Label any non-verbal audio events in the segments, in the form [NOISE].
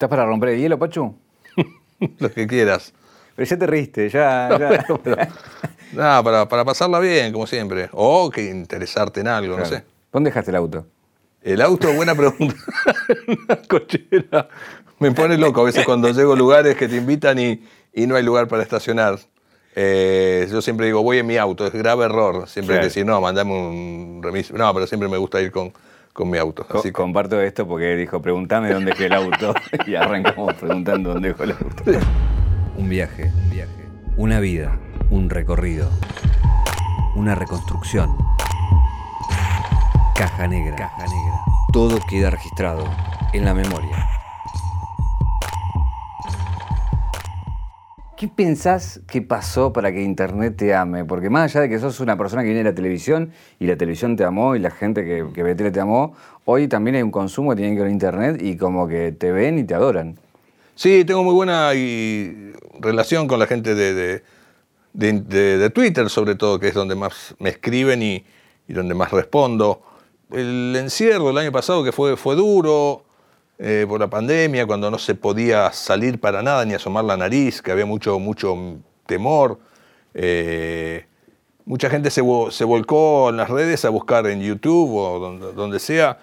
¿Estás para romper el hielo, Pachu? [LAUGHS] Lo que quieras. Pero ya te riste, ya. [LAUGHS] ya. Nada, para, para pasarla bien, como siempre. O que interesarte en algo, no sé. ¿Dónde dejaste el auto? El auto, buena pregunta. [LAUGHS] Una cochera. Me pone loco a veces cuando llego a lugares que te invitan y, y no hay lugar para estacionar. Eh, yo siempre digo, voy en mi auto, es grave error. Siempre Claro. que decir, no, mandame un remis. No, pero siempre me gusta ir con, con mi auto. Así que- Comparto esto porque dijo, pregúntame dónde dejé el auto. [LAUGHS] y arrancamos preguntando dónde dejó el auto. Un viaje, un viaje. Una vida, un recorrido. Una reconstrucción. Caja negra. Caja negra. Todo queda registrado en la memoria. ¿Qué pensás que pasó para que Internet te ame? Porque más allá de que sos una persona que viene de la televisión y la televisión te amó y la gente que, que ve tele te amó, hoy también hay un consumo que tiene que ver con Internet y como que te ven y te adoran. Sí, tengo muy buena y- relación con la gente de, de- de- de- Twitter, sobre todo, que es donde más me escriben y, y donde más respondo. El encierro del año pasado, que fue, fue duro eh, por la pandemia, cuando no se podía salir para nada ni asomar la nariz, que había mucho, mucho temor. eh, mucha gente se, se volcó en las redes a buscar en YouTube o donde, sea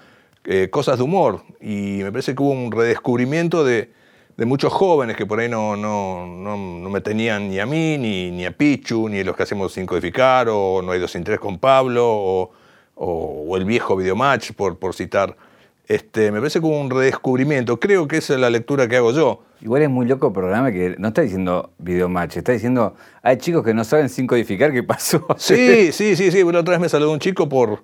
eh, cosas de humor. Y me parece que hubo un redescubrimiento de, de muchos jóvenes que por ahí no, no, no, no me tenían ni a mí, ni, ni a Pichu, ni los que hacemos sin codificar, o No hay dos sin tres con Pablo, o el viejo Videomatch, por, por citar. Este, me parece hubo un redescubrimiento. Creo que esa es la lectura que hago yo. Igual es muy loco el programa que no está diciendo videomatch, está diciendo, hay chicos que no saben sin codificar qué pasó. [LAUGHS] Sí, sí, sí, sí. Una otra vez me saludó un chico por.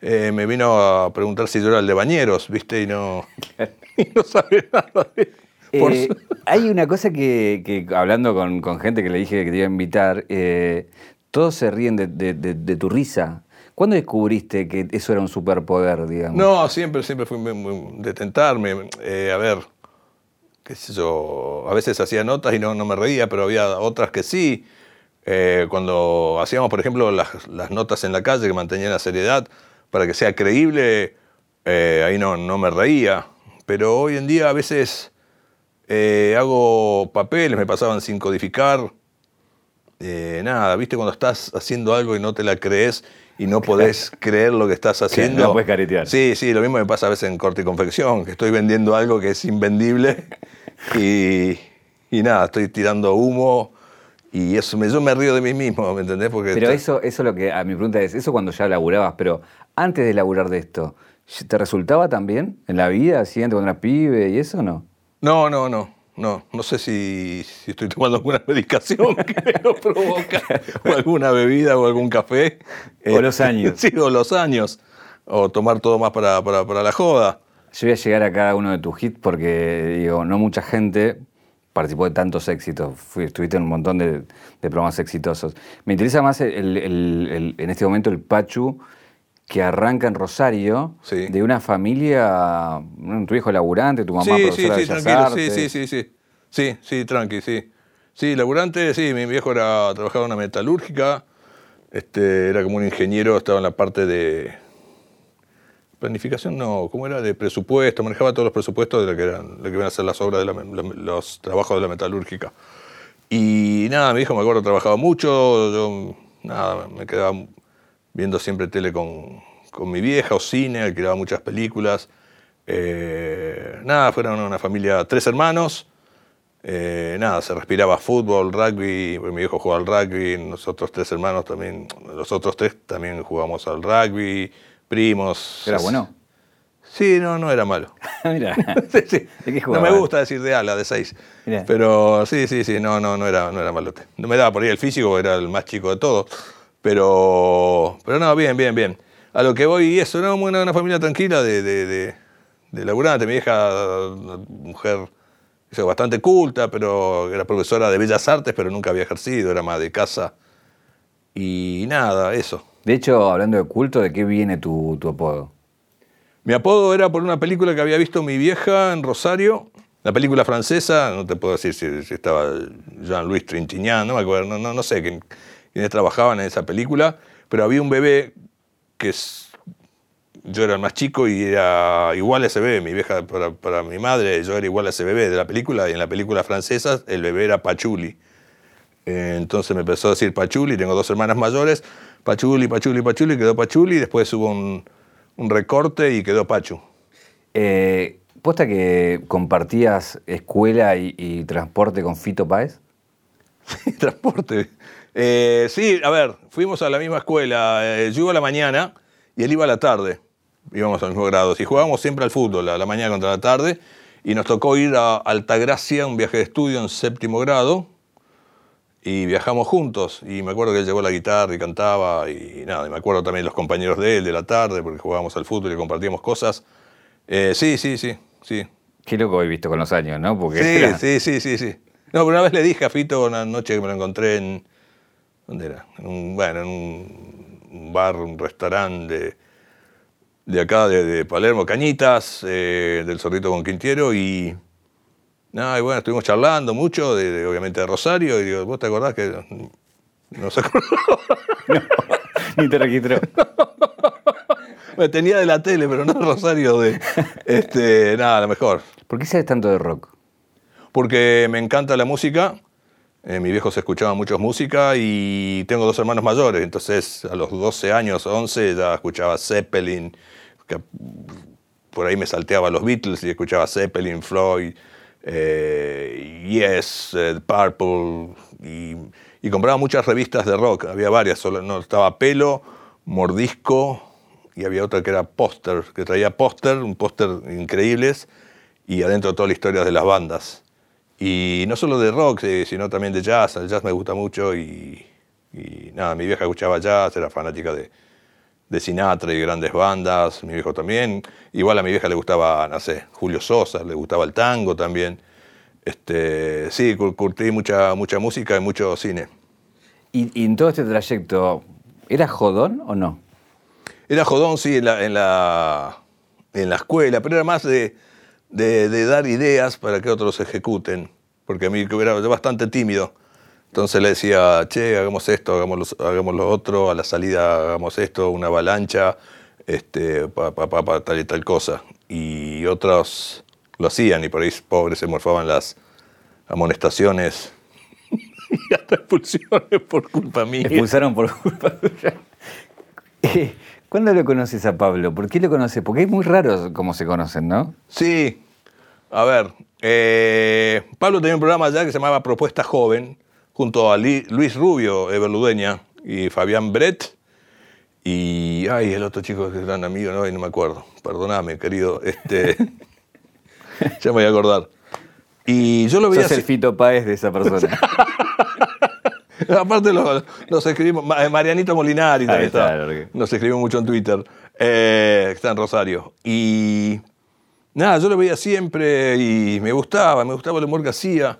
eh, me vino a preguntar si yo era el de Bañeros, ¿viste? Y no. [LAUGHS] y no sabe nada de. Eh, hay una cosa que, que hablando con, con gente que le dije que te iba a invitar, eh, todos se ríen de, de- de- de tu risa. ¿Cuándo descubriste que eso era un superpoder, digamos? No, siempre, siempre fui muy, de tentarme. Eh, a ver, qué sé yo, a veces hacía notas y no, no me reía, pero había otras que sí. Eh, cuando hacíamos, por ejemplo, las, las notas en la calle que mantenían la seriedad, para que sea creíble, eh, ahí no, no me reía. Pero hoy en día a veces eh, hago papeles, me pasaban sin codificar. Eh, nada, viste cuando estás haciendo algo y no te la crees y no podés [LAUGHS] creer lo que estás haciendo. no puedes caretear. Sí, sí, lo mismo me pasa a veces en corte y confección, que estoy vendiendo algo que es invendible y, y nada, estoy tirando humo y eso me, yo me río de mí mismo, ¿me entendés? Porque Pero está- eso, eso lo que a mi pregunta es, eso cuando ya laburabas, pero antes de laburar de esto, ¿te resultaba también en la vida, antes cuando eras pibe y eso o no? No, no, no. No, no sé si, si estoy tomando alguna [LAUGHS] medicación que me lo provoca, o alguna bebida o algún café. O los años. [LAUGHS] Sí, o los años. O tomar todo más para, para, para la joda. Yo voy a llegar a cada uno de tus hits porque, digo, no mucha gente participó de tantos éxitos. Fui- estuviste en un montón de, de programas exitosos. Me interesa más el- el- el- el- en este momento el Pachu que arranca en Rosario Sí. de una familia, tu hijo laburante, tu mamá sí, sí, profesora sí, Bellas tranquilo. Sí, sí, sí, sí. Sí, sí, tranqui, sí. Sí, laburante, sí, mi viejo era, trabajaba en una metalúrgica, este, era como un ingeniero, estaba en la parte de planificación, no, ¿cómo era? De presupuesto, manejaba todos los presupuestos de lo que, eran, lo que iban a ser las obras, de la- los trabajos de la metalúrgica. Y nada, mi hijo, me acuerdo, trabajaba mucho, yo, nada, me quedaba viendo siempre tele con, con mi vieja o cine, alquilaba muchas películas. Eh, nada, fueron una familia, tres hermanos. Eh, nada, se respiraba fútbol, rugby, mi viejo jugaba al rugby, nosotros tres hermanos también, los otros tres también jugamos al rugby, primos. ¿Era bueno? Sí, no, no era malo. [LAUGHS] Mira, [LAUGHS] Sí, sí. ¿de qué No me gusta decir de ala, de seis. Mirá. Pero sí, sí, sí, no, no, no era, no era malote. No me daba por ahí el físico, era el más chico de todos. Pero, pero no, bien, bien, bien. A lo que voy y eso, no, una, una familia tranquila de, de, de, de laburante. Mi hija, una mujer eso, bastante culta, pero era profesora de Bellas Artes, pero nunca había ejercido, era más de casa. Y nada, eso. De hecho, hablando de culto, ¿de qué viene tu, tu apodo? Mi apodo era por una película que había visto mi vieja en Rosario, la película francesa, no te puedo decir si, si estaba Jean-Louis Trintignant, no me acuerdo, no, no, no sé quién- quiénes trabajaban en esa película, pero había un bebé que es- yo era el más chico y era igual a ese bebé. Mi vieja, para, para mi madre, yo era igual a ese bebé de la película. Y en la película francesa, el bebé era Pachuli. Entonces me empezó a decir Pachuli. Tengo dos hermanas mayores. Pachuli, Pachuli, Pachuli. Quedó Pachuli. Después hubo un, un recorte y quedó Pachu. Eh, ¿Posta que compartías escuela y, y transporte con Fito Páez? [LAUGHS] Transporte. Eh, sí, a ver, fuimos a la misma escuela. Eh, yo iba a la mañana y él iba a la tarde. Íbamos al mismo grado. Y jugábamos siempre al fútbol, a la mañana contra la tarde. Y nos tocó ir a Altagracia, un viaje de estudio en séptimo grado. Y viajamos juntos. Y me acuerdo que él llevó la guitarra y cantaba. Y nada, y me acuerdo también los compañeros de él de la tarde, porque jugábamos al fútbol y compartíamos cosas. Eh, sí, sí, sí, sí. Qué loco he visto con los años, ¿no? Porque Sí, era- sí, sí, sí, sí. No, pero una vez le dije a Fito una noche que me lo encontré en. ¿Dónde era? En un, bueno, en un, bar, un restaurante de, de acá, de, de Palermo, Cañitas, eh, del Zorrito con Quintiero, y. Nada, y bueno, estuvimos charlando mucho, de, de, obviamente de Rosario, y digo, ¿vos te acordás que.? No se acordaba. [LAUGHS] Ni te registró. [LAUGHS] Me tenía de la tele, pero no de Rosario de. Este, nada, a lo mejor. ¿Por qué sabes tanto de rock? porque me encanta la música. Eh, mis viejos escuchaban mucho música y tengo dos hermanos mayores, entonces a los 12 años, 11, ya escuchaba Zeppelin, que por ahí me salteaba los Beatles y escuchaba Zeppelin, Floyd, eh, Yes, eh, Purple, y, y compraba muchas revistas de rock, había varias, solo, no, estaba Pelo, Mordisco, y había otra que era Póster, que traía póster, un póster increíbles, y adentro toda la historia de las bandas. Y no solo de rock, eh, sino también de jazz. El jazz me gusta mucho y, y nada, mi vieja escuchaba jazz, era fanática de, de Sinatra y grandes bandas, mi viejo también. Igual a mi vieja le gustaba, no sé, Julio Sosa, le gustaba el tango también. Este, sí, cur- curtí mucha, mucha música y mucho cine. ¿Y, y en todo este trayecto, ¿era jodón o no? Era jodón, sí, en la, en la, en la escuela, pero era más de, de- dar ideas para que otros ejecuten, porque a mí que era bastante tímido. Entonces le decía, che, hagamos esto, hagamos, hagamos lo otro, a la salida hagamos esto, una avalancha, este, pa, tal y tal cosa. Y otros lo hacían y por ahí pobres se morfaban las amonestaciones [LAUGHS] y hasta expulsiones por culpa mía. Expulsaron por culpa [LAUGHS] tuya. ¿Cuándo lo conoces a Pablo? ¿Por qué lo conoces? Porque es muy raro cómo se conocen, ¿no? Sí, a ver, eh, Pablo tenía un programa allá que se llamaba Propuesta Joven, junto a Li- Luis Rubio, Everludeña, y Fabián Brett, y, ay, el otro chico que es gran amigo, no, Ay, no me acuerdo, perdóname, querido, este, [LAUGHS] ya me voy a acordar. Y yo lo veía Sos el así- Fito Páez de esa persona. [LAUGHS] [LAUGHS] Aparte lo- nos escribimos, eh, Marianito Molinari también está, Nos escribimos mucho en Twitter, eh, está en Rosario. Y nada, yo lo veía siempre y me gustaba, me gustaba el humor que hacía.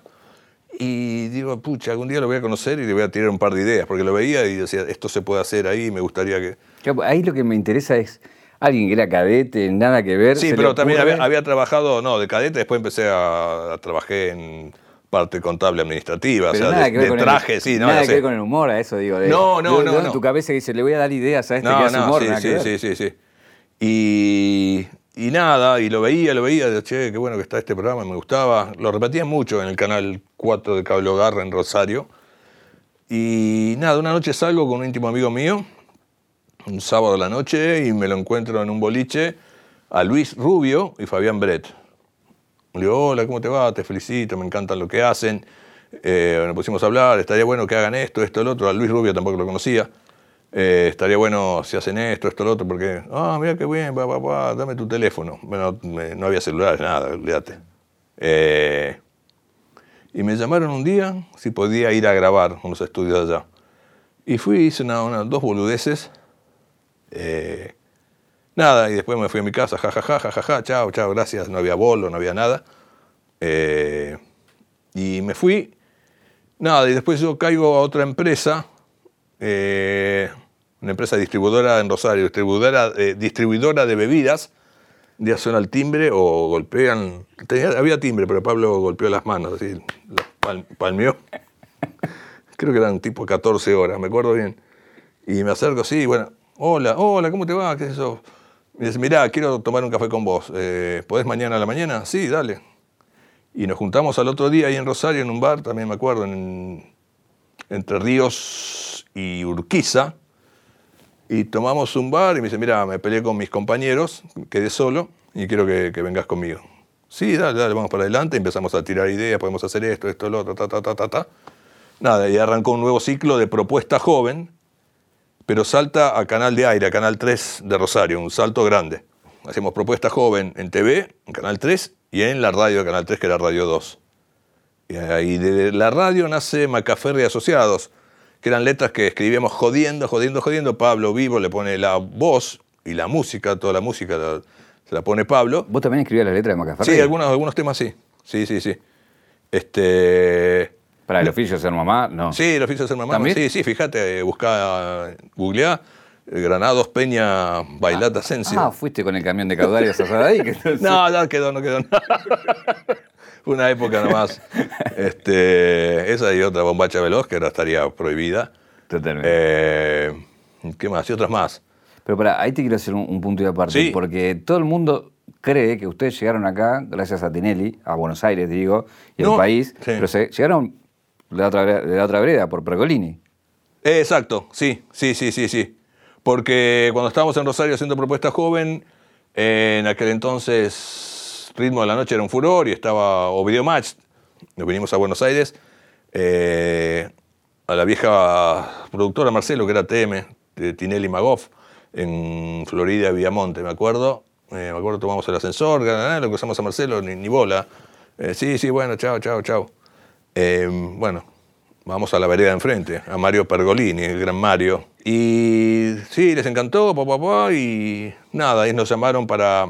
Y digo, pucha, algún día lo voy a conocer y le voy a tirar un par de ideas, porque lo veía y decía, esto se puede hacer ahí, me gustaría que... Claro, Ahí lo que me interesa es alguien que era cadete, nada que ver. Sí, pero también había trabajado, no, de cadete, después empecé a, a trabajar en parte contable administrativa, pero o sea, de, que de con el- traje, sí, no, nada que sé. ver con el humor, a eso digo. de- No, no, de- no, de- En no. tu cabeza dice, le voy a dar ideas a este que No, hace no, humor. sí, nada sí, que sí, sí, sí. Y, y nada, y lo veía, lo veía, che, qué bueno que está este programa, me gustaba. Lo repetían mucho en el canal 4 de Cable Garra en Rosario. Y nada, una noche salgo con un íntimo amigo mío, un sábado a la noche, y me lo encuentro en un boliche a Luis Rubio y Fabián Brett. Le digo, hola, ¿cómo te va? Te felicito, me encantan lo que hacen. Eh, nos pusimos a hablar, estaría bueno que hagan esto, esto, lo otro. A Luis Rubio tampoco lo conocía. Eh, estaría bueno si hacen esto, esto, lo otro, porque, ah, mira qué bien, va, va, dame tu teléfono. Bueno, me- no había celulares, nada, olvídate. Eh, y me llamaron un día si podía ir a grabar unos estudios allá. Y fui, hice una, una- dos boludeces. Eh, nada, y después me fui a mi casa, ja, ja, ja, ja, chao, chao, gracias. No había bolo, no había nada. Eh, y me fui. Nada, y después yo caigo a otra empresa, eh, una empresa distribuidora en Rosario, distribuidora, eh, distribuidora de bebidas. Día suena el timbre o golpean. había timbre, pero Pablo golpeó las manos, así, las pal- palmeó. [LAUGHS] Creo que eran tipo 14 horas, me acuerdo bien. Y me acerco así, bueno, hola, hola, ¿cómo te va? ¿Qué es eso? Me dice, mirá, quiero tomar un café con vos. Eh, ¿Podés mañana a la mañana? Sí, dale. Y nos juntamos al otro día ahí en Rosario, en un bar, también me acuerdo, en, entre Ríos y Urquiza. Y tomamos un bar y me dice, mira, me peleé con mis compañeros, quedé solo y quiero que, que vengas conmigo. Sí, dale, dale, vamos para adelante. Empezamos a tirar ideas, podemos hacer esto, esto, lo otro, ta, ta, ta, ta, ta. Nada, y arrancó un nuevo ciclo de propuesta joven, pero salta a Canal de Aire, a Canal 3 de Rosario, un salto grande. Hacemos propuesta joven en TV, en Canal 3, y en la radio de Canal 3, que era Radio 2. Y de la radio nace Macaferri Asociados, que eran letras que escribíamos jodiendo, jodiendo, jodiendo. Pablo Vivo le pone la voz y la música, toda la música la- se la pone Pablo. ¿Vos también escribías la letra de Macaferri? Sí, algunos, algunos temas sí. Sí, sí, sí. Este. Para el oficio de ser mamá, no. Sí, el oficio de ser mamá. ¿También? Sí, sí, fíjate, buscá, googleá, eh, Granados Peña Bailata Asensio. Ah, fuiste con el camión de caudales a ahí. [LAUGHS] No, no quedó, no quedó. [LAUGHS] Fue una época nomás. Este, esa y otra bombacha veloz que ahora estaría prohibida. Totalmente. Eh, ¿Qué más? Y otras más. Pero para, ahí te quiero hacer un, un punto de aparte, Sí. porque todo el mundo cree que ustedes llegaron acá gracias a Tinelli, a Buenos Aires, digo, y No, al país, sí. pero se, llegaron de la, otra, vereda- por Pergolini. Exacto, sí, sí, sí, sí, sí. Porque cuando estábamos en Rosario haciendo propuesta joven, en aquel entonces Ritmo de la Noche era un furor y estaba, o Video Match, nos vinimos a Buenos Aires, eh, a la vieja productora Marcelo, que era TM, de Tinelli Magoff, en Florida, Viamonte, me acuerdo. Eh, me acuerdo, tomamos el ascensor, lo cruzamos a Marcelo, ni, ni bola. Eh, sí, sí, bueno, chao, chao, chao. Eh, bueno, vamos a la vereda enfrente, a Mario Pergolini, el gran Mario. Y sí, les encantó, papá, papá, y nada, ahí nos llamaron para,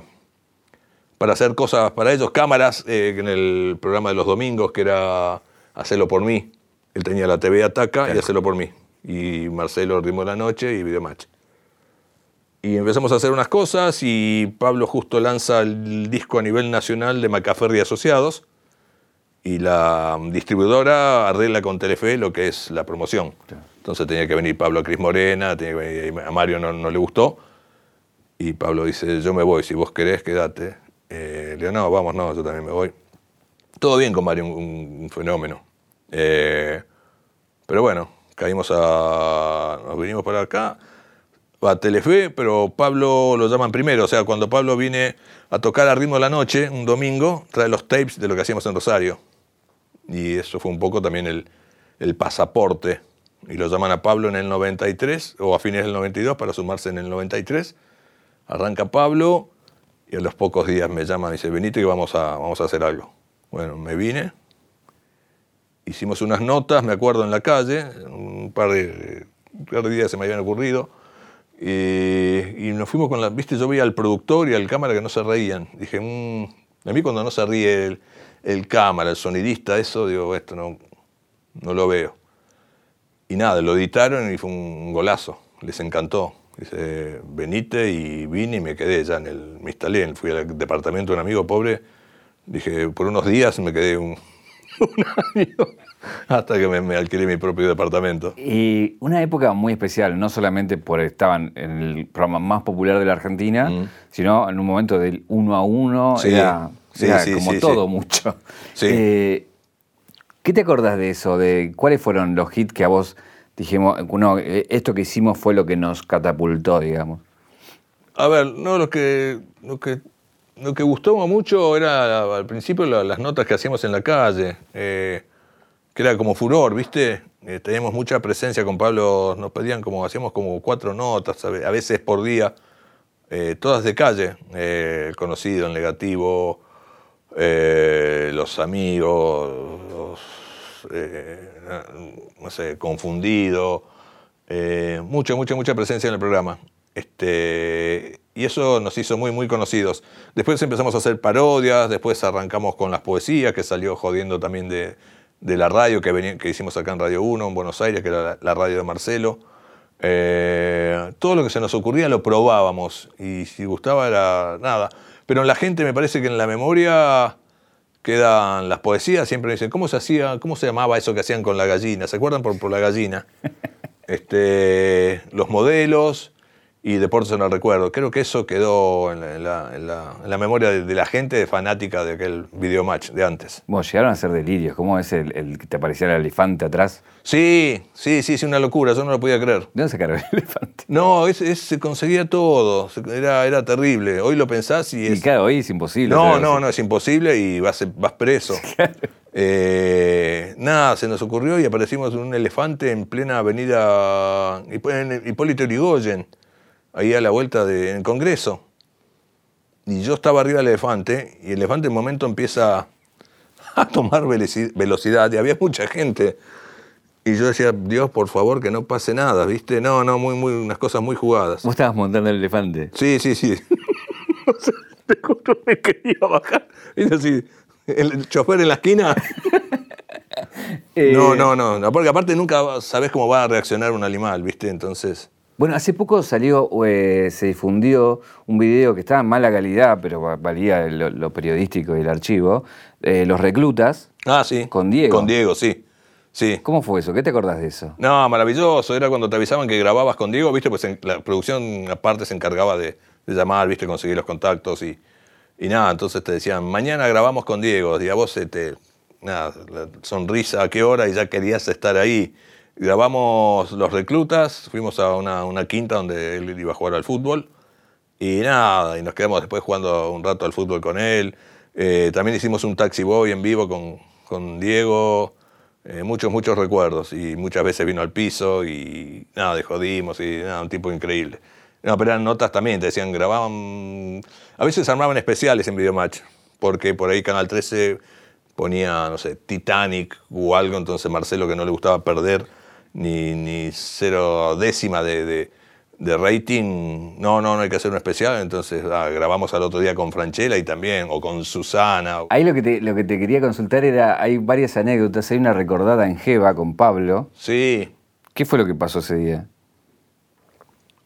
para hacer cosas para ellos, cámaras, eh, en el programa de los domingos, que era Hacerlo por mí. Él tenía la TV Ataca y Hacerlo por mí. Y Marcelo, el ritmo de la noche y Videomatch. Y empezamos a hacer unas cosas y Pablo justo lanza el disco a nivel nacional de Macaferri Asociados y la distribuidora arregla con Telefe lo que es la promoción. Entonces tenía que venir Pablo a Cris Morena, tenía que venir- a Mario no, no le gustó. Y Pablo dice, yo me voy, si vos querés, quédate. Eh, le digo, no, vamos, no, yo también me voy. Todo bien con Mario, un, un fenómeno. Eh, pero bueno, caímos a... nos vinimos para acá, a Telefe, pero Pablo lo llaman primero. O sea, cuando Pablo viene a tocar a ritmo de la noche, un domingo, trae los tapes de lo que hacíamos en Rosario. Y eso fue un poco también el, el pasaporte. Y lo llaman a Pablo en el 93 o a fines del 92 para sumarse en el 93. Arranca Pablo y a los pocos días me llama y dice, venite que vamos a, vamos a hacer algo. Bueno, me vine, hicimos unas notas, me acuerdo, en la calle, un par de, días se me habían ocurrido, y, nos fuimos con la, viste, yo veía al productor y al cámara que no se reían. Dije, "Mm", a mí cuando no se ríe el, el cámara, el sonidista, eso, digo, esto no, no lo veo. Y nada, lo editaron y fue un golazo, les encantó. Dice, venite y vine y me quedé ya en el, me instalé, fui al departamento de un amigo pobre, dije, por unos días me quedé un, [LAUGHS] un año hasta que me, me alquilé mi propio departamento. Y una época muy especial, no solamente por estaban en el programa más popular de la Argentina, Mm. sino en un momento del uno a uno, Sí, era, sí, como sí, todo mucho. Eh, ¿Qué te acordás de eso? De ¿Cuáles fueron los hits que a vos dijimos, no, eh, esto que hicimos fue lo que nos catapultó, digamos? A ver, no, lo que, lo que, lo que gustó mucho era al principio la- las notas que hacíamos en la calle, eh, que era como furor, ¿viste? Eh, teníamos mucha presencia con Pablo, nos pedían como, hacíamos como cuatro notas, a ve- a veces por día, eh, todas de calle, el conocido, el negativo, eh, los amigos, los, eh, no sé, confundido, eh, mucha, mucha, mucha presencia en el programa. Este, y eso nos hizo muy, muy conocidos. Después empezamos a hacer parodias, después arrancamos con las poesías, que salió jodiendo también de, de la radio que, que hicimos acá en Radio 1, en Buenos Aires, que era la, la radio de Marcelo. Eh, todo lo que se nos ocurría lo probábamos y si gustaba era nada. Pero en la gente me parece que en la memoria quedan las poesías, siempre me dicen, ¿cómo se hacía, cómo se llamaba eso que hacían con la gallina? ¿Se acuerdan por, por la gallina? [LAUGHS] este, los modelos y Deportes en el Recuerdo. Creo que eso quedó en la, en la- en la- en la memoria de, de la gente fanática de aquel videomatch de antes. Bueno, llegaron a ser delirios. ¿Cómo es el, el que te apareciera el elefante atrás? Sí, sí, sí, sí, una locura, yo no lo podía creer. ¿De dónde sacaron el [LAUGHS] elefante? No, es- es- se conseguía todo, era, era terrible. Hoy lo pensás y Y es... claro, hoy es imposible. No, no, no, es imposible y vas, vas preso. [LAUGHS] Eh, nada, se nos ocurrió y aparecimos un elefante en plena avenida Hip- en Hipólito Yrigoyen, ahí a la vuelta del Congreso. Y yo estaba arriba del elefante y el elefante en un momento empieza a [LAUGHS] tomar veloci- velocidad y había mucha gente. Y yo decía, Dios, por favor, que no pase nada, ¿viste? No, no, muy, muy, unas cosas muy jugadas. Vos estabas montando el elefante. Sí, sí, sí. [LAUGHS] O sea, te juro, me quería bajar. ¿Viste así? El chofer en la esquina. [LAUGHS] Eh, No, no, no, no, porque aparte nunca sabes cómo va a reaccionar un animal, ¿viste? Entonces. Bueno, hace poco salió, eh, se difundió un video que estaba en mala calidad, pero va- valía lo, lo periodístico y el archivo. eh, los reclutas. Ah, sí. Con Diego. Con Diego, sí. Sí. ¿Cómo fue eso? ¿Qué te acordás de eso? No, maravilloso. Era cuando te avisaban que grababas con Diego, ¿viste? Pues en- la producción aparte se encargaba de, de llamar, ¿viste? Conseguir los contactos y, y nada. Entonces te decían, mañana grabamos con Diego. Y a vos se te. Nada, la sonrisa a qué hora y ya querías estar ahí. Grabamos Los Reclutas, fuimos a una, una quinta donde él iba a jugar al fútbol. Y nada, y nos quedamos después jugando un rato al fútbol con él. Eh, también hicimos un taxi boy en vivo con, con Diego. Eh, muchos, muchos recuerdos. Y muchas veces vino al piso y nada, de jodimos y nada, un tipo increíble. No, pero eran notas también, te decían, grababan. A veces armaban especiales en Videomatch, porque por ahí Canal 13 ponía, no sé, Titanic o algo, entonces Marcelo que no le gustaba perder ni, ni cero décima de, de- de rating, no, no, no hay que hacer un especial, entonces ah, grabamos al otro día con Franchella y también, o con Susana. Ahí lo que, te, lo que te quería consultar era, hay varias anécdotas, hay una recordada en Jeva con Pablo. Sí, ¿Qué fue lo que pasó ese día?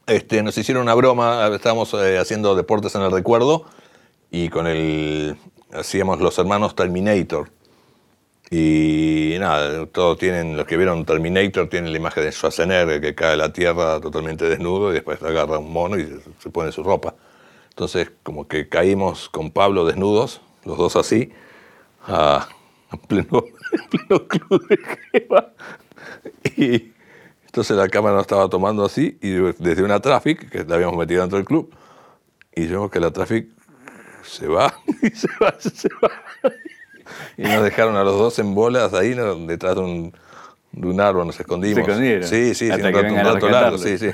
este, nos hicieron una broma, estábamos eh, haciendo deportes en el recuerdo y con el, hacíamos los hermanos Terminator. Y nada, todos tienen, los que vieron Terminator tienen la imagen de Schwarzenegger que cae a la tierra totalmente desnudo y después agarra un mono y se, pone su ropa. Entonces, como que caímos con Pablo desnudos, los dos así, a, a pleno, [LAUGHS] en pleno club de Jeva. Y entonces la cámara nos estaba tomando así y desde una traffic, que la habíamos metido dentro del club, y vemos que la traffic se va, [LAUGHS] y se va, se va. [LAUGHS] Y nos dejaron a los dos en bolas ahí, ¿no? detrás de un, de un árbol, nos escondimos. ¿Se escondieron? Sí, sí, sí, Hasta un rato, un rato largo, sí, sí.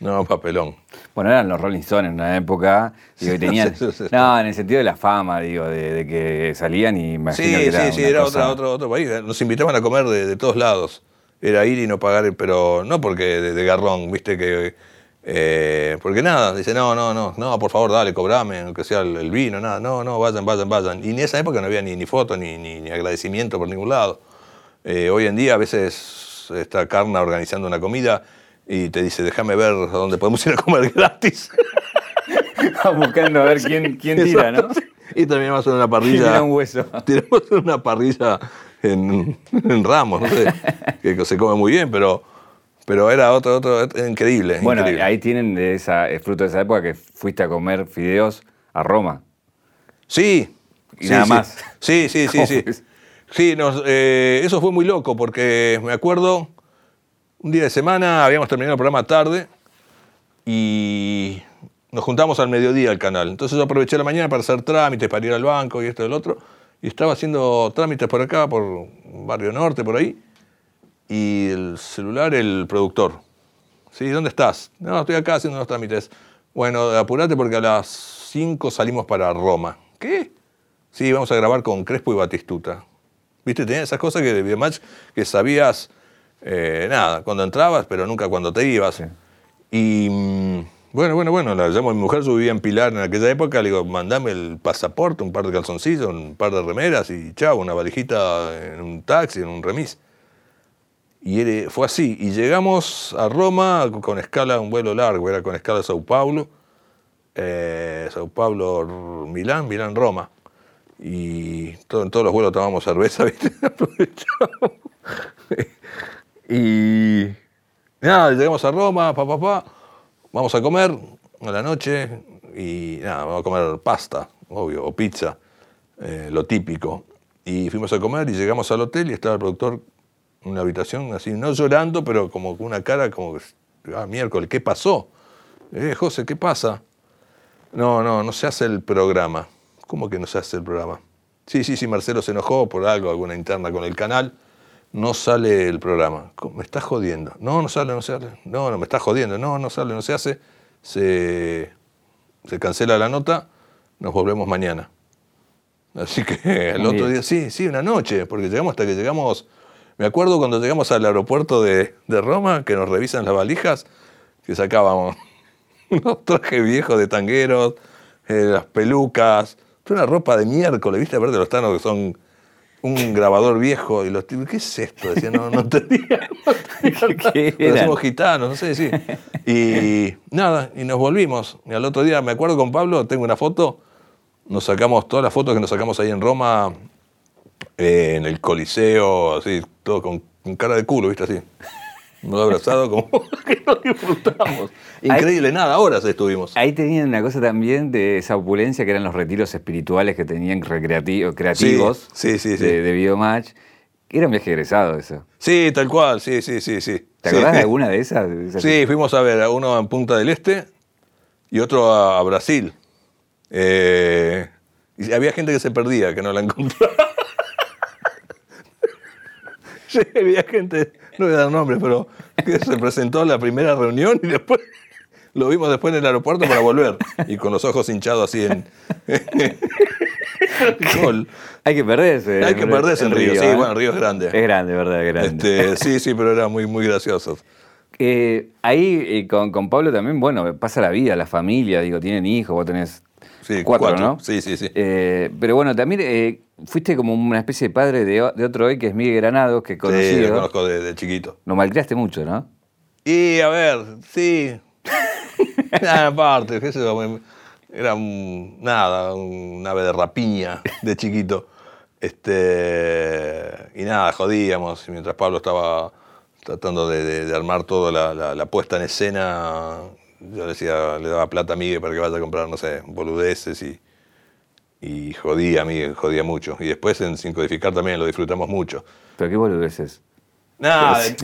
No, papelón. Bueno, eran los Rolling Stones en una época, digo, [LAUGHS] tenían, Sí, sí, sí. no, en el sentido de la fama, digo, de, de que salían y imagino Sí, que era sí, sí, era cosa- otra, otro, otro país. Nos invitaban a comer de, de todos lados. Era ir y no pagar, pero no porque de, de garrón, viste que. Eh, porque nada, dice, no, no, no, no, por favor, dale, cobrame, aunque sea el, el vino, nada, no, no, vayan, vayan, vayan. Y en esa época no había ni, ni foto, ni, ni, ni agradecimiento por ningún lado. Eh, hoy en día a veces está Carna organizando una comida y te dice, déjame ver a dónde podemos ir a comer gratis. [LAUGHS] buscando a ver quién, quién tira, ¿no? Exacto. Y terminamos en una ¿Quién parrilla. tira un hueso? [LAUGHS] Tiramos en una parrilla en, en Ramos, no sé, que se come muy bien, pero, pero era otro, otro, increíble. Bueno, increíble. ahí tienen de esa, es fruto de esa época que fuiste a comer fideos a Roma. Sí. Y sí, nada sí. más. Sí, sí, sí, ¿Cómo sí. Sí, nos, eh, eso fue muy loco porque me acuerdo, un día de semana habíamos terminado el programa tarde y nos juntamos al mediodía al canal. Entonces yo aproveché la mañana para hacer trámites, para ir al banco y esto y el otro. Y estaba haciendo trámites por acá, por Barrio Norte, por ahí. Y el celular, el productor. ¿Sí? ¿Dónde estás? No, estoy acá haciendo unos trámites. Bueno, apurate porque a las 5 salimos para Roma. ¿Qué? Sí, vamos a grabar con Crespo y Batistuta. ¿Viste? Tenía esas cosas que de Videomatch que sabías, eh, nada, cuando entrabas, pero nunca cuando te ibas. Y mm, bueno, bueno, bueno, la llamo a mi mujer, yo vivía en Pilar en aquella época, le digo, mandame el pasaporte, un par de calzoncillos, un par de remeras y chao, una valijita en un taxi, en un remis. Y fue así. Y llegamos a Roma con escala, un vuelo largo, era con escala Sao Paulo, eh, Sao Paulo, Milán, Milán, Roma. Y todo- en todos los vuelos tomamos cerveza, [LAUGHS] ¿viste? Y nada, llegamos a Roma, pa, pa, pa. vamos a comer a la noche y nada, vamos a comer pasta, obvio, o pizza, eh, lo típico. Y fuimos a comer y llegamos al hotel y estaba el productor una habitación así, no llorando, pero como con una cara como, ah, miércoles, ¿qué pasó? Eh, José, ¿qué pasa? No, no, no se hace el programa. ¿Cómo que no se hace el programa? Sí, sí, sí, Marcelo se enojó por algo, alguna interna con el canal. No sale el programa. Me está jodiendo. No, no sale, no sale. No, no, me está jodiendo. No, no sale, no se hace. Se, se cancela la nota. Nos volvemos mañana. Así que [LAUGHS] el otro día, sí, sí, una noche, porque llegamos hasta que llegamos. Me acuerdo cuando llegamos al aeropuerto de, de Roma, que nos revisan las valijas, que sacábamos [LAUGHS] unos trajes viejos de tangueros, eh, las pelucas, toda una ropa de miércoles, ¿viste? Aparte los tanos que son un grabador viejo y los tipos, ¿qué es esto? Decían, no, no entendía. [LAUGHS] [LAUGHS] ¿Qué Nos eran? hacemos gitanos, no sé, sí. Y nada, y nos volvimos. Y al otro día, me acuerdo con Pablo, tengo una foto, nos sacamos todas las fotos que nos sacamos ahí en Roma, eh, en el Coliseo, así, todo con, con cara de culo, ¿viste? Así. Muy abrazado, como [LAUGHS] que lo disfrutamos. Increíble, nada, horas estuvimos. Ahí tenían una cosa también de esa opulencia que eran los retiros espirituales que tenían recreativos, creativos sí, sí, sí. De, de Videomatch. Era un viaje egresado eso. Sí, tal cual, sí, sí, sí, sí. ¿Te Sí. acordás de alguna de esas? De esas- Sí, fuimos a ver a uno en Punta del Este y otro a, a Brasil. Eh, y había gente que se perdía, que no la encontraba. Sí, había gente, no voy a dar nombres, pero que se presentó a la primera reunión y después lo vimos después en el aeropuerto para volver. Y con los ojos hinchados así en... [LAUGHS] Sol. Hay que perderse. Hay que perderse en Río. Sí, ¿eh? bueno, Río es grande. Es grande, ¿verdad? Es grande. Este, sí, sí, pero era muy, muy gracioso. Eh, ahí eh, con, con Pablo también, bueno, pasa la vida, la familia, digo, tienen hijos, vos tenés Sí, cuatro, cuatro. ¿no? Sí, sí, sí. Pero bueno, también fuiste como una especie de padre de, otro hoy que es Miguel Granados, que Sí, conocido. lo conozco de, de chiquito. Lo malcriaste mucho, ¿no? Y a ver, sí. [LAUGHS] nada, aparte, me- era un- nada, un ave de rapiña de chiquito. Este, y nada, jodíamos. Y mientras Pablo estaba tratando de, de- de armar toda la, la- la puesta en escena, yo le decía, le daba plata a Miguel para que vaya a comprar, no sé, boludeces y, y jodía a Miguel, jodía mucho. Y después en Sin Codificar también lo disfrutamos mucho. Pero qué boludeces. Nada, sí.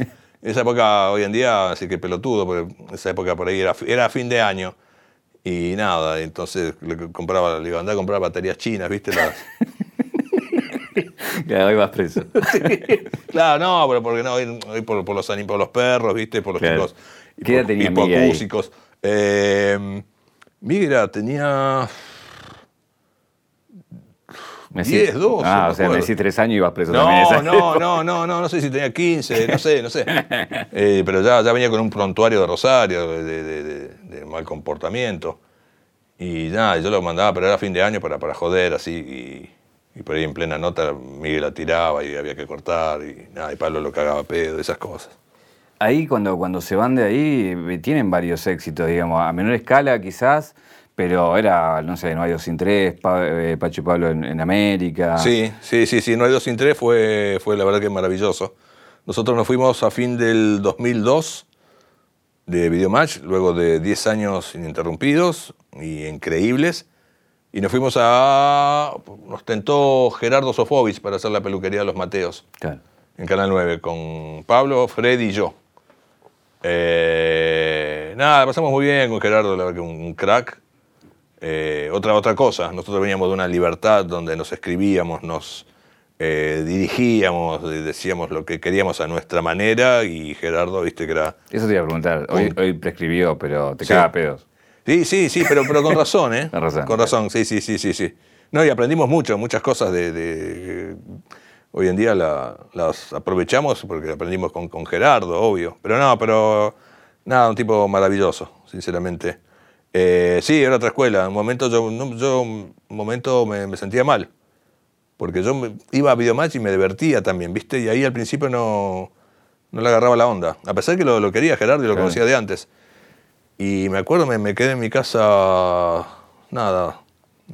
en esa época hoy en día, así que pelotudo, porque esa época por ahí era, era fin de año. Y nada, entonces le compraba, le iba a andar a comprar baterías chinas, ¿viste? Las, [LAUGHS] Ya, hoy vas preso. [LAUGHS] claro, no, pero porque no, hoy, hoy por, por los anim- por los perros, ¿viste? Por los Claro. chicos ¿Qué edad tenía Miguel ahí? hipoacúsicos. Eh, tenía Me 10, 12, Ah, o sea, me acuerdo. decís tres años y vas preso también. No, esa no, no, no, no, no sé si tenía 15, no sé, no sé. [LAUGHS] Eh, pero ya, ya venía con un prontuario de Rosario, de, de- de- de- de mal comportamiento. Y nada, yo lo mandaba, pero era fin de año para, para joder, así. Y, y por ahí en plena nota Miguel la tiraba y había que cortar. Y nada, y Pablo lo cagaba a pedo, esas cosas. Ahí cuando, cuando se van de ahí tienen varios éxitos, digamos, a menor escala quizás, pero era, no sé, No hay dos sin tres, Pa- eh, Pacho y Pablo en, en América. Sí, sí, sí, sí, No hay dos sin tres fue, fue la verdad que maravilloso. Nosotros nos fuimos a fin del 2002 de Videomatch, luego de 10 años ininterrumpidos y increíbles. Y nos fuimos a... Nos tentó Gerardo Sofovich para hacer la peluquería de los Mateos Claro. en Canal 9 con Pablo, Freddy y yo. Eh, nada, pasamos muy bien con Gerardo, la verdad que un crack. Eh, otra, otra cosa, nosotros veníamos de una libertad donde nos escribíamos, nos eh, dirigíamos, de- decíamos lo que queríamos a nuestra manera y Gerardo, viste que era... Eso te iba a preguntar. Hoy, hoy prescribió, pero te Sí. caga a pedos. Sí, sí, sí, pero, pero con razón, ¿eh? [LAUGHS] Con razón. Con razón, sí, sí, sí, sí, sí. No, y aprendimos mucho, muchas cosas de... de- hoy en día la- las aprovechamos porque aprendimos con, con Gerardo, obvio. Pero no, pero nada, un tipo maravilloso, sinceramente. Eh, sí, era otra escuela. En un momento yo, no- yo un momento me, me sentía mal. Porque yo iba a Videomatch y me divertía también, ¿viste? Y ahí al principio no, no le agarraba la onda. A pesar que lo, lo quería Gerardo y lo Claro. conocía de antes. Y me acuerdo, me, me quedé en mi casa, nada,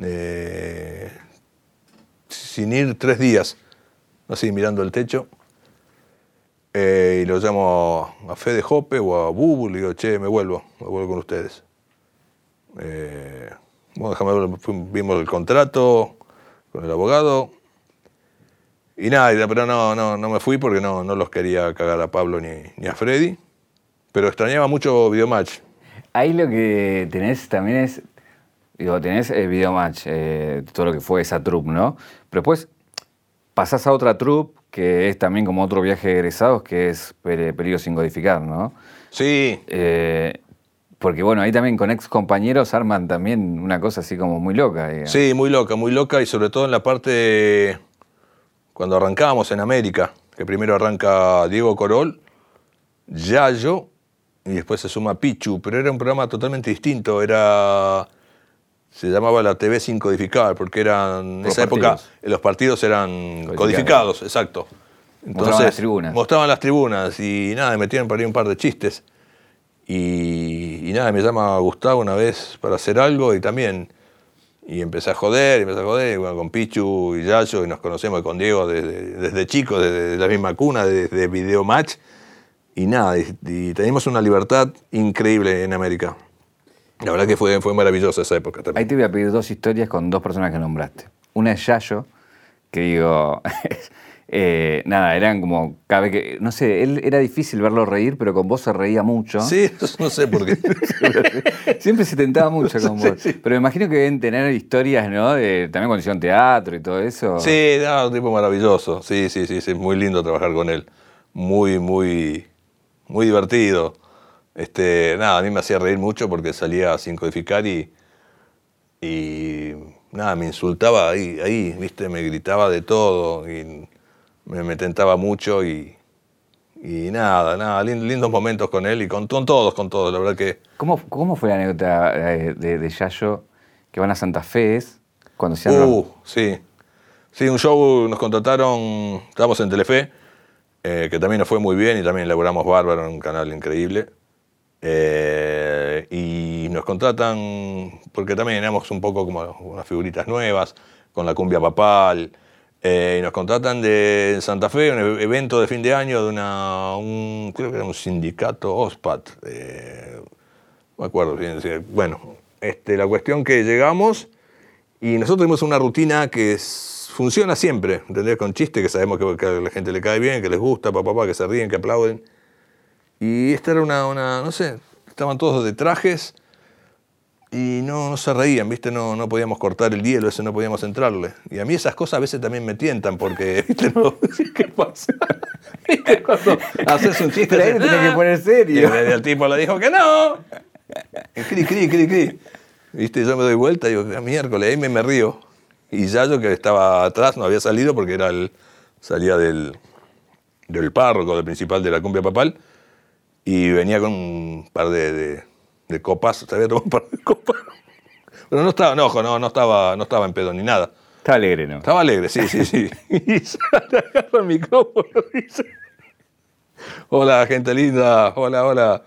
eh, sin ir tres días, así mirando el techo. eh, y lo llamo a Fede Jope o a Bubu, le digo, che, me vuelvo, me vuelvo con ustedes. Eh, bueno, déjame ver, vimos el contrato con el abogado. Y nada, pero no, no, no me fui porque no, no los quería cagar a Pablo ni, ni a Freddy. Pero extrañaba mucho Videomatch. Ahí lo que tenés también es, digo, tenés el videomatch, eh, todo lo que fue esa troupe, ¿no? Pero después pasás a otra troupe que es también como otro viaje de egresados, que es Peligro sin codificar, ¿no? Sí, Eh, porque bueno, ahí también con ex compañeros arman también una cosa así como muy loca. digamos. sí, muy loca, muy loca y sobre todo en la parte cuando arrancábamos en América, que primero arranca Diego Corol, Yayo y después se suma Pichu, pero era un programa totalmente distinto, era se llamaba la TV sin codificar porque eran en esa época partidos. los partidos eran Codificados. codificados, exacto. Mostraban las tribunas. Mostraban las tribunas y nada, me metían por ahí un par de chistes. Y, nada, me llama Gustavo una vez para hacer algo y también. Y empecé a joder, y empecé a joder, y bueno, con Pichu y Yayo, y nos conocemos con Diego desde, desde chicos, desde la misma cuna, desde Video Match. Y nada, y, y teníamos una libertad increíble en América. La verdad que fue, fue maravillosa esa época Ahí también. te voy a pedir dos historias con dos personas que nombraste. Una es Yayo, que digo, [LAUGHS] eh, nada, eran como, cada vez que, no sé, él era difícil verlo reír, pero con vos se reía mucho. Sí, [LAUGHS] no sé por qué. [LAUGHS] Siempre se tentaba mucho con [LAUGHS] vos. Pero me imagino que deben tener historias, ¿no? De, también cuando hicieron teatro y todo eso. Sí, no, un tipo maravilloso. Sí, sí, sí, sí, muy lindo trabajar con él. Muy, muy, muy divertido. Este, nada, a mí me hacía reír mucho porque salía sin codificar y, y nada, me insultaba ahí, ahí, viste, me gritaba de todo y me, me tentaba mucho y, y nada, nada, lin- lindos momentos con él y con, con todos, con todos, la verdad que... ¿Cómo, ¿Cómo fue la anécdota eh, de, de Yayo que van a Santa Fe es cuando se Uh, sí. Sí, un show, nos contrataron, estábamos en Telefe, eh, que también nos fue muy bien y también elaboramos bárbaro en un canal increíble. Eh, y nos contratan, porque también éramos un poco como unas figuritas nuevas, con la cumbia papal. Eh, y nos contratan de Santa Fe, un e- evento de fin de año de una, un, creo que era un sindicato OSPAT. eh, no me acuerdo bien. Bueno, este, la cuestión que llegamos y nosotros tenemos una rutina que es- funciona siempre, ¿entendés? Con chistes que sabemos que, que a la gente le cae bien, que les gusta, papá, papá, que se ríen, que aplauden. Y esta era una, una, no sé, estaban todos de trajes y no, no se reían, ¿viste? No, no podíamos cortar el hielo, ese no podíamos entrarle. Y a mí esas cosas a veces también me tientan porque, [LAUGHS] ¿viste? No, [LAUGHS] ¿Qué pasa? [LAUGHS] ¿Viste? Cuando haces un chiste... Ahí tenés que poner serio. Y el tipo le dijo que no. Y Cri, cri, cri, cri. ¿Viste? Yo me doy vuelta y digo, "Ah, miércoles, ahí me, me río. Y Yayo, que estaba atrás, no había salido porque era el, salía del, del párroco, del principal de la cumbia papal, y venía con un par de, de- de copas, se había tomado un par de copas. Pero no estaba, no, no, no, estaba, no estaba en pedo ni nada. Está alegre, ¿no? Estaba alegre, sí, sí, sí. [LAUGHS] Y agarra el micrófono y dice: Hola, gente linda, hola, hola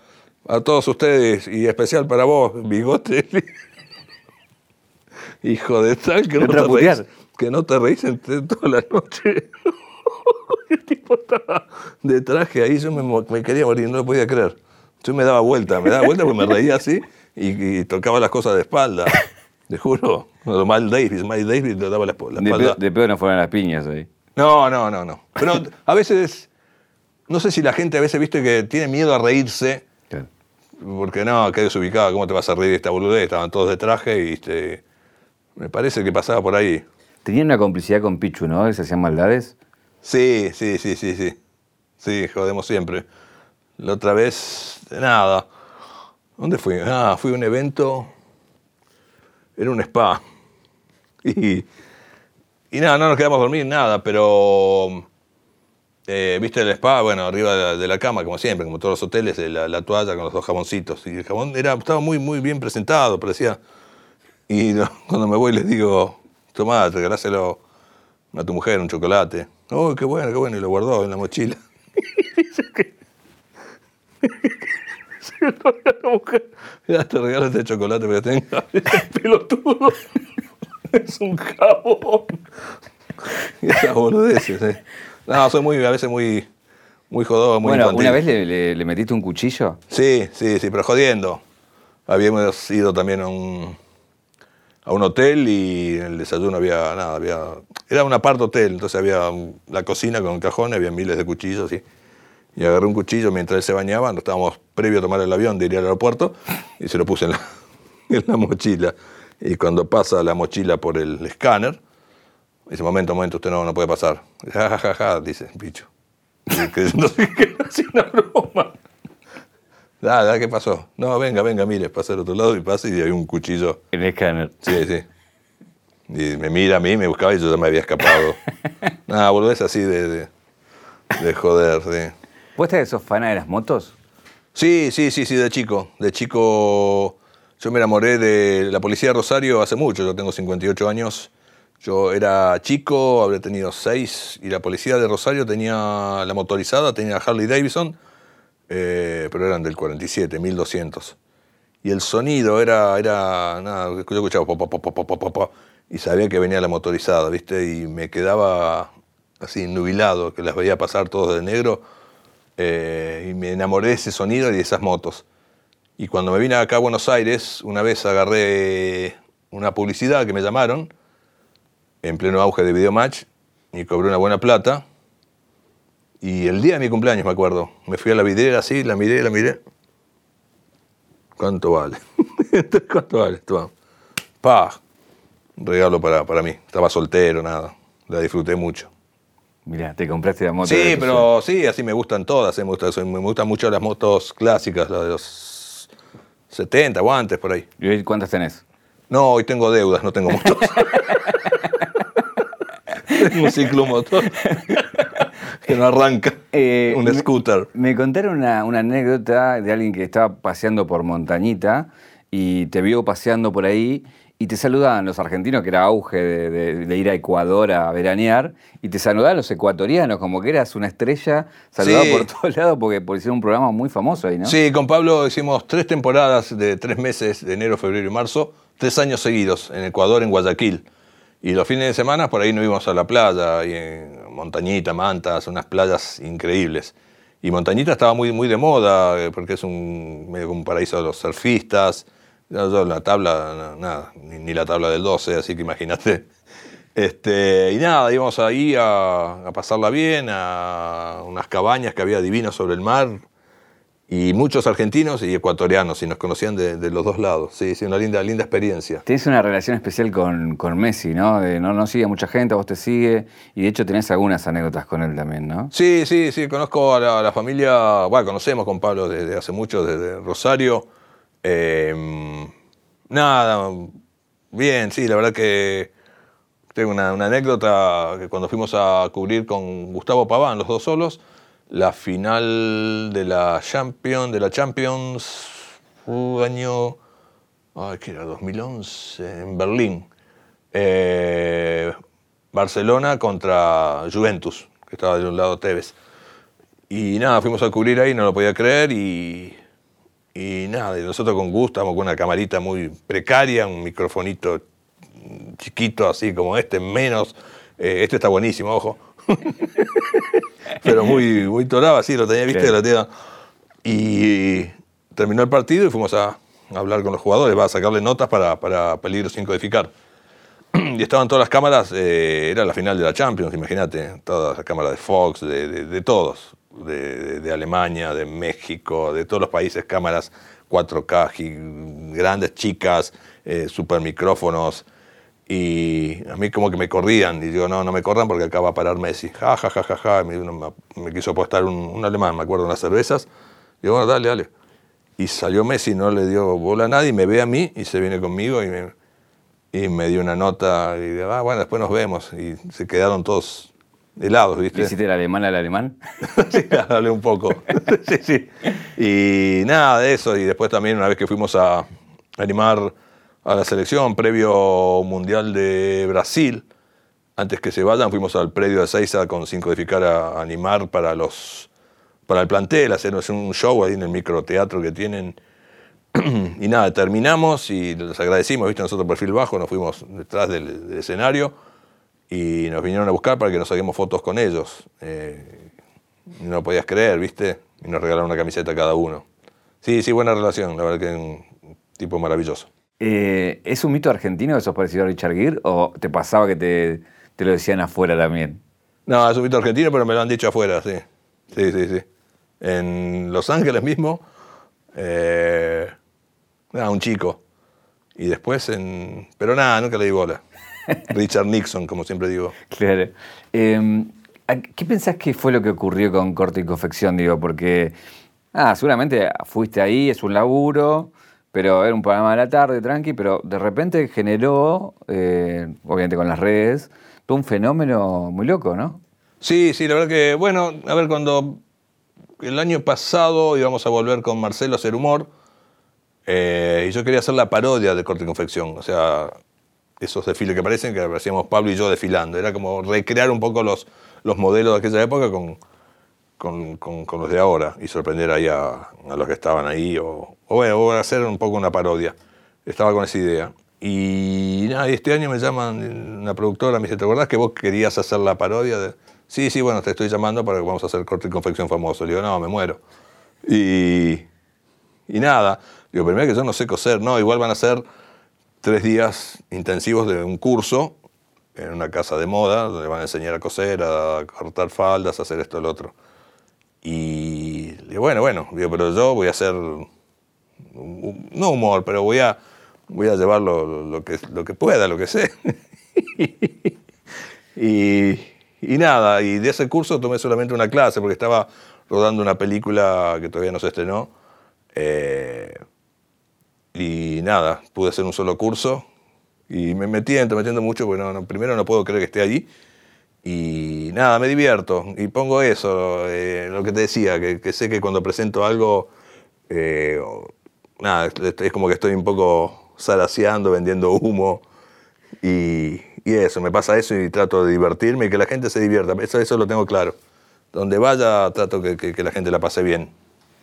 a todos ustedes y especial para vos, bigote. [LAUGHS] Hijo de tal que no, te reís, que no te reís entre toda la noche. [LAUGHS] el tipo estaba de traje ahí, yo me quería morir, no lo podía creer. Yo me daba vuelta, me daba vuelta porque me reía así y, y tocaba las cosas de espalda. Te juro. Miles Davis, Miles Davis le daba la, De espalda. de pedo no fueron las piñas ahí. No, no, no, no. Pero a veces, no sé si la gente a veces, viste, que tiene miedo a reírse, Claro. porque no, qué desubicado, ¿cómo te vas a reír de esta boludez? Estaban todos de traje y este, me parece que pasaba por ahí. Tenían una complicidad con Pichu, ¿no? Que se hacían maldades. Sí, sí, sí, sí, sí. Sí, jodemos siempre. La otra vez, nada. ¿Dónde fui? Ah, fui a un evento. Era un spa. [LAUGHS] Y, y nada, no nos quedamos a dormir, nada, pero. eh, ¿Viste el spa? Bueno, arriba de la, cama, como siempre, como todos los hoteles, la, la toalla con los dos jaboncitos. Y el jabón era, estaba muy, muy bien presentado, parecía. Y [LAUGHS] cuando me voy les digo, tomá, regaláselo a tu mujer un chocolate. Oh, qué bueno, qué bueno. Y lo guardó en la mochila. [LAUGHS] [LAUGHS] Ya te regalo este chocolate para que tenga. [LAUGHS] Pelotudo. Es un jabón. Y [LAUGHS] esas boludeces, eh. No, soy muy, a veces muy, muy jodón, muy bueno, infantil. ¿una vez le, le- le metiste un cuchillo? Sí, sí, sí, pero jodiendo. Habíamos ido también a un, a un hotel y en el desayuno había nada, había. Era un apart hotel, entonces había la cocina con un cajón, había miles de cuchillos y, y agarré un cuchillo mientras él se bañaba, no estábamos previo a tomar el avión de ir al aeropuerto y se lo puse en la, [LAUGHS] en la mochila. Y cuando pasa la mochila por el escáner, dice, momento, momento, usted no, no puede pasar. Dice, ja, ja, ja, ja", dice, bicho. Creyendo [LAUGHS] que [LAUGHS] era así una broma. Da, da, ¿qué pasó? No, venga, venga, mire, pasa al otro lado y pasa y hay un cuchillo. En el escáner. Sí, sí. Y me mira a mí, me buscaba y yo ya me había escapado. Nada, volvés así de, de, de joder, sí. ¿Vos te sos fana de las motos? Sí, sí, sí, sí, de chico. De chico yo me enamoré de la policía de Rosario hace mucho, yo tengo 58 años. Yo era chico, habría tenido 6 y la policía de Rosario tenía la motorizada, tenía Harley Davidson, eh, pero eran del 47, 1200. Y el sonido era, era nada, yo escuchaba po, po, po, y sabía que venía la motorizada, ¿viste? Y me quedaba así nubilado, que las veía pasar todos de negro eh, y me enamoré de ese sonido y de esas motos. Y cuando me vine acá a Buenos Aires, una vez agarré una publicidad que me llamaron, en pleno auge de Videomatch, y cobré una buena plata. Y el día de mi cumpleaños, me acuerdo, me fui a la vidriera así, la miré, la miré. ¿Cuánto vale? [LAUGHS] ¿Cuánto vale? Toma. Pa. Regalo para, para mí. Estaba soltero, nada. La disfruté mucho. Mirá, te compraste la moto. Sí, pero sí, así me gustan todas. eh, Me, gusta- soy- me gustan mucho las motos clásicas, las de los 70 o antes, por ahí. ¿Y hoy cuántas tenés? No, hoy tengo deudas, no tengo motos. tengo [LAUGHS] un ciclomotor que no arranca. Eh, un me- scooter. Me contaron una, una anécdota de alguien que estaba paseando por Montañita y te vio paseando por ahí y te saludaban los argentinos, que era auge de, de- de ir a Ecuador a veranear, y te saludaban los ecuatorianos, como que eras una estrella, saludado Sí. por [LAUGHS] todos lados porque por hicieron un programa muy famoso ahí, ¿no? Sí, con Pablo hicimos tres temporadas de tres meses, de enero, febrero y marzo, tres años seguidos en Ecuador, en Guayaquil. Y los fines de semana por ahí nos íbamos a la playa, y en Montañita, Mantas, unas playas increíbles. Y Montañita estaba muy, muy de moda, eh, porque es un, medio como un paraíso de los surfistas. Yo, yo la tabla, na- nada, ni, ni la tabla del 12, así que imagínate. Este, y nada, íbamos ahí a, a pasarla bien, a unas cabañas que había divinas sobre el mar, y muchos argentinos y ecuatorianos, y nos conocían de, de los dos lados. Sí, sí, una linda, linda experiencia. Tenés una relación especial con, con Messi, ¿no? De, no, no sigue a mucha gente, a vos te sigue, y de hecho tenés algunas anécdotas con él también, ¿no? Sí, sí, sí, conozco a la, a la familia, bueno, conocemos con Pablo desde hace mucho, desde Rosario. Eh, nada, bien, sí, la verdad que tengo una, anécdota que cuando fuimos a cubrir con Gustavo Paván, los dos solos, la final de la Champions, de la Champions, fue año, ay, ¿qué era? 2011, en Berlín. Eh, Barcelona contra Juventus, que estaba de un lado Tevez. Y nada, fuimos a cubrir ahí, no lo podía creer y, y nada, y nosotros con gusto, estábamos con una camarita muy precaria, un microfonito chiquito así como este, menos. Eh, este está buenísimo, ojo. [LAUGHS] Pero muy, muy torado así, lo tenía, viste, Sí. lo tenía. Y terminó el partido y fuimos a, a hablar con los jugadores, va a sacarle notas para, para peligro sin codificar. [CLEARS THROAT] Y estaban todas las cámaras, eh, era la final de la Champions, imagínate, todas las cámaras de Fox, de, de- de todos, de, Alemania, de México, de todos los países, cámaras 4K, gi- grandes, chicas, eh, super micrófonos. Y a mí como que me corrían, y digo, no, no me corran porque acá va a parar Messi. Ja, ja, ja, ja, ja. Me, me- quiso apostar un, un alemán, me acuerdo, unas cervezas. Digo, bueno, dale, dale. Y salió Messi, no le dio bola a nadie, me ve a mí y se viene conmigo y me, y me dio una nota y digo, ah, bueno, después nos vemos. Y se quedaron todos helados, ¿Le ¿viste? hiciste el alemán al alemán? [LAUGHS] sí, hablé un poco. [LAUGHS] sí, sí. Y nada de eso. Y después también una vez que fuimos a animar a la selección previo Mundial de Brasil, antes que se vayan, fuimos al predio de Seiza con Sin Codificar a animar para los para el plantel, hacer hacer un show ahí en el microteatro que tienen. [CLEARS THROAT] y nada, terminamos y les agradecimos, viste, nosotros perfil bajo, nos fuimos detrás del, del escenario y nos vinieron a buscar para que nos saquemos fotos con ellos. Eh, no podías creer, ¿viste? Y nos regalaron una camiseta a cada uno. Sí, sí, buena relación, la verdad que un tipo maravilloso. Eh, ¿Es un mito argentino que sos parecido a Richard Gere o te pasaba que te, te lo decían afuera también? No, es un mito argentino, pero me lo han dicho afuera, sí. Sí, sí, sí. En Los Ángeles mismo, eh, nada, un chico. Y después en... Pero nada, nunca le di bola. Richard Nixon, como siempre digo. Claro. Eh, ¿Qué pensás que fue lo que ocurrió con Corte y Confección? Digo, porque ah, seguramente fuiste ahí, es un laburo, pero era un programa de la tarde, tranqui, pero de repente generó, eh, obviamente con las redes, todo un fenómeno muy loco, ¿no? Sí, sí, la verdad que, bueno, a ver, cuando el año pasado íbamos a volver con Marcelo a hacer humor, eh, y yo quería hacer la parodia de corte y confección, o sea, esos desfiles que parecen que hacíamos Pablo y yo desfilando, era como recrear un poco los, los modelos de aquella época con, con, los de ahora y sorprender ahí a, los que estaban ahí, o, o bueno, hacer un poco una parodia, estaba con esa idea. Y nada, este año me llaman una productora, me dice, ¿te acordás que vos querías hacer la parodia? De... Sí, sí, bueno, te estoy llamando para que vamos a hacer corte y confección famoso. Le digo, no, me muero. Y, y nada, digo, primero que yo no sé coser, no, igual van a ser tres días intensivos de un curso en una casa de moda, donde van a enseñar a coser, a cortar faldas, a hacer esto, lo otro. Y digo, bueno, bueno, digo, pero yo voy a hacer, no humor, pero voy a voy a llevar lo, que, lo que pueda, lo que sé. [LAUGHS] y, nada, y de ese curso tomé solamente una clase porque estaba rodando una película que todavía no se estrenó. Eh, y nada, pude hacer un solo curso y me metí, metiendo mucho porque no, primero no puedo creer que esté allí. Y nada, me divierto y pongo eso, eh, lo que te decía, que, sé que cuando presento algo, eh, nada, es como que estoy un poco salaseando, vendiendo humo. Y, eso, me pasa eso y trato de divertirme y que la gente se divierta. Eso, eso lo tengo claro. Donde vaya, trato que, que, la gente la pase bien.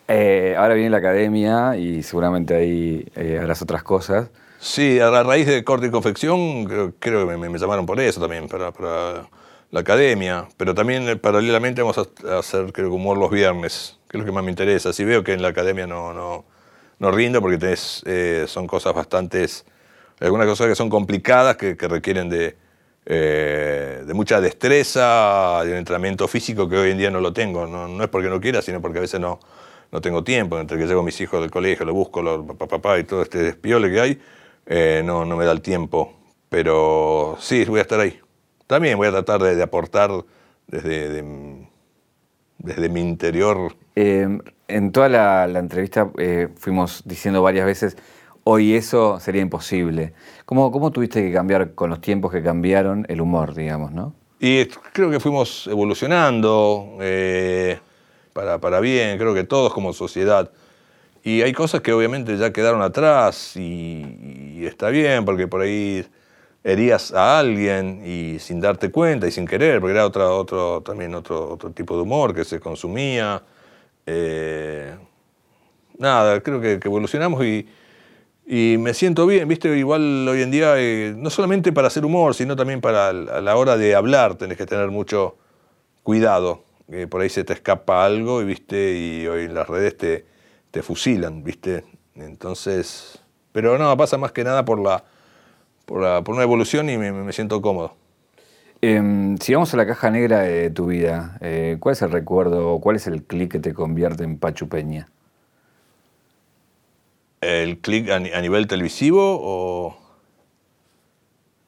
Eh, ahora viene la academia y seguramente ahí eh, harás otras cosas. Sí, a raíz de corte y confección, creo, que me, me, llamaron por eso también, para, para, la academia. Pero también eh, paralelamente vamos a hacer, creo que humor los viernes, que es lo que más me interesa. Si veo que en la academia no, no, no rindo porque tenés, eh, son cosas bastantes, algunas cosas que son complicadas, que, requieren de, eh, de mucha destreza, de un entrenamiento físico que hoy en día no lo tengo. No, es porque no quiera, sino porque a veces no, no tengo tiempo. Entre que llevo a mis hijos del colegio, lo busco, lo, papá, papá y todo este despiole que hay, eh, no, no me da el tiempo. Pero sí, voy a estar ahí. También voy a tratar de, aportar desde, desde mi interior en toda la, entrevista eh, fuimos diciendo varias veces, hoy eso sería imposible. ¿Cómo, ¿Cómo tuviste que cambiar con los tiempos que cambiaron el humor, digamos, no? Y creo que fuimos evolucionando eh, para, para, bien, creo que todos como sociedad. Y hay cosas que obviamente ya quedaron atrás y, está bien, porque por ahí herías a alguien y sin darte cuenta y sin querer, porque era otra, otro, también otro, otro tipo de humor que se consumía. Eh, nada, creo que, evolucionamos y, me siento bien, viste, igual hoy en día, eh, no solamente para hacer humor, sino también para a la hora de hablar, tenés que tener mucho cuidado, por ahí se te escapa algo y viste, y hoy en las redes te, te fusilan, viste. Entonces, pero no, pasa más que nada por la, por, una evolución y me siento cómodo. Eh, si vamos a la caja negra de tu vida, eh, ¿cuál es el recuerdo o cuál es el clic que te convierte en Pachu Peña? ¿El clic a, nivel televisivo o...?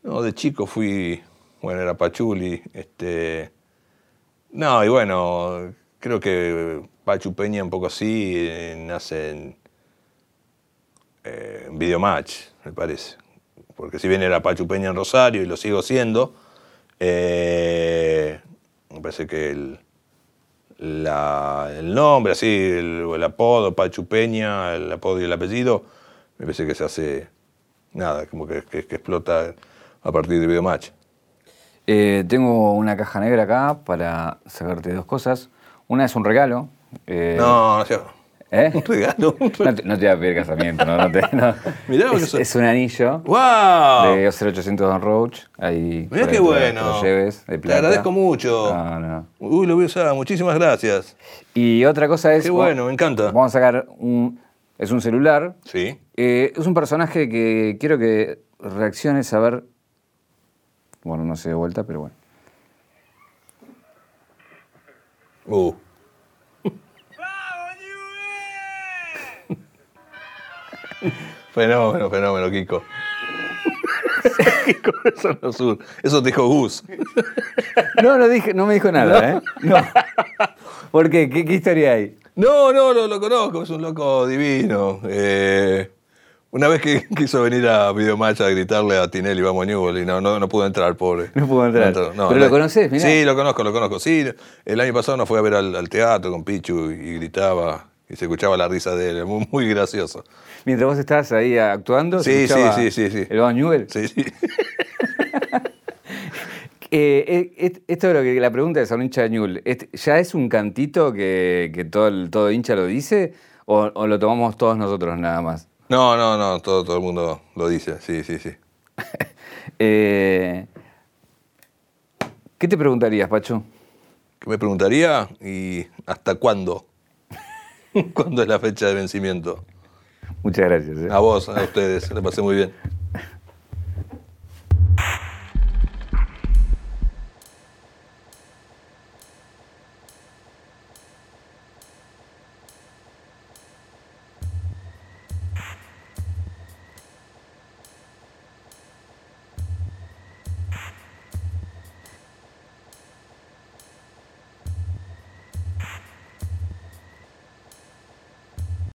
No, de chico fui... Bueno, era Pachuli. Este... No, y bueno, creo que Pachu Peña un poco así nace en, eh, Videomatch, me parece. Porque si bien era Pachu Peña en Rosario y lo sigo siendo eh, me parece que el, el nombre, así, el, apodo, Pachu Peña, el apodo y el apellido, me parece que se hace nada, como que, explota a partir de Videomatch. Eh, tengo una caja negra acá para sacarte dos cosas. Una es un regalo. Eh, no, no ¿Eh? [LAUGHS] Un regalo. No te, no te voy a pedir casamiento, no, no te, no. [LAUGHS] Mirá lo que es, es un anillo ¡Wow! de 0800 Don Roach. Ahí, Mirá qué bueno. te lo lleves, de Te agradezco mucho. No, no. Uy, lo voy a usar. Muchísimas gracias. Y otra cosa es. Qué bueno, me encanta. Vamos a sacar un. Es un celular. Sí. Eh, es un personaje que quiero que reacciones a ver. Bueno, no sé de vuelta, pero bueno. Uh. [LAUGHS] Fenómeno, fenómeno, Kiko. Kiko, eso no sur. Eso te dijo Gus. No, no, dije, no me dijo nada, ¿eh? No. ¿Por qué? ¿Qué, qué historia hay? No, no, lo, lo conozco, es un loco divino. Eh, una vez que [LAUGHS] quiso venir a Videomatch a gritarle a Tinelli, vamos a Newell, y no, no, no pudo entrar, pobre. No pudo entrar. no, Pero lo conoces, mirá. Sí, lo conozco, lo conozco. Sí, el año pasado nos fue a ver al, al teatro con Pichu y gritaba, y se escuchaba la risa de él, muy, muy gracioso. Mientras vos estabas ahí actuando. se Sí, escuchaba sí, sí, sí, sí. El Van Newell. Sí, sí. [LAUGHS] Eh, eh, esto es lo que la pregunta es a un hincha de. ¿est- ¿Ya es un cantito que, que todo, el, todo hincha lo dice? O, o lo tomamos todos nosotros nada más? No, no, no, todo, todo el mundo lo dice, sí, sí, sí. [LAUGHS] Eh, ¿Qué te preguntarías, Pacho? ¿Qué me preguntaría? ¿Y hasta cuándo? [LAUGHS] ¿Cuándo es la fecha de vencimiento? Muchas gracias. ¿eh? A vos, a ustedes, le pasé muy bien.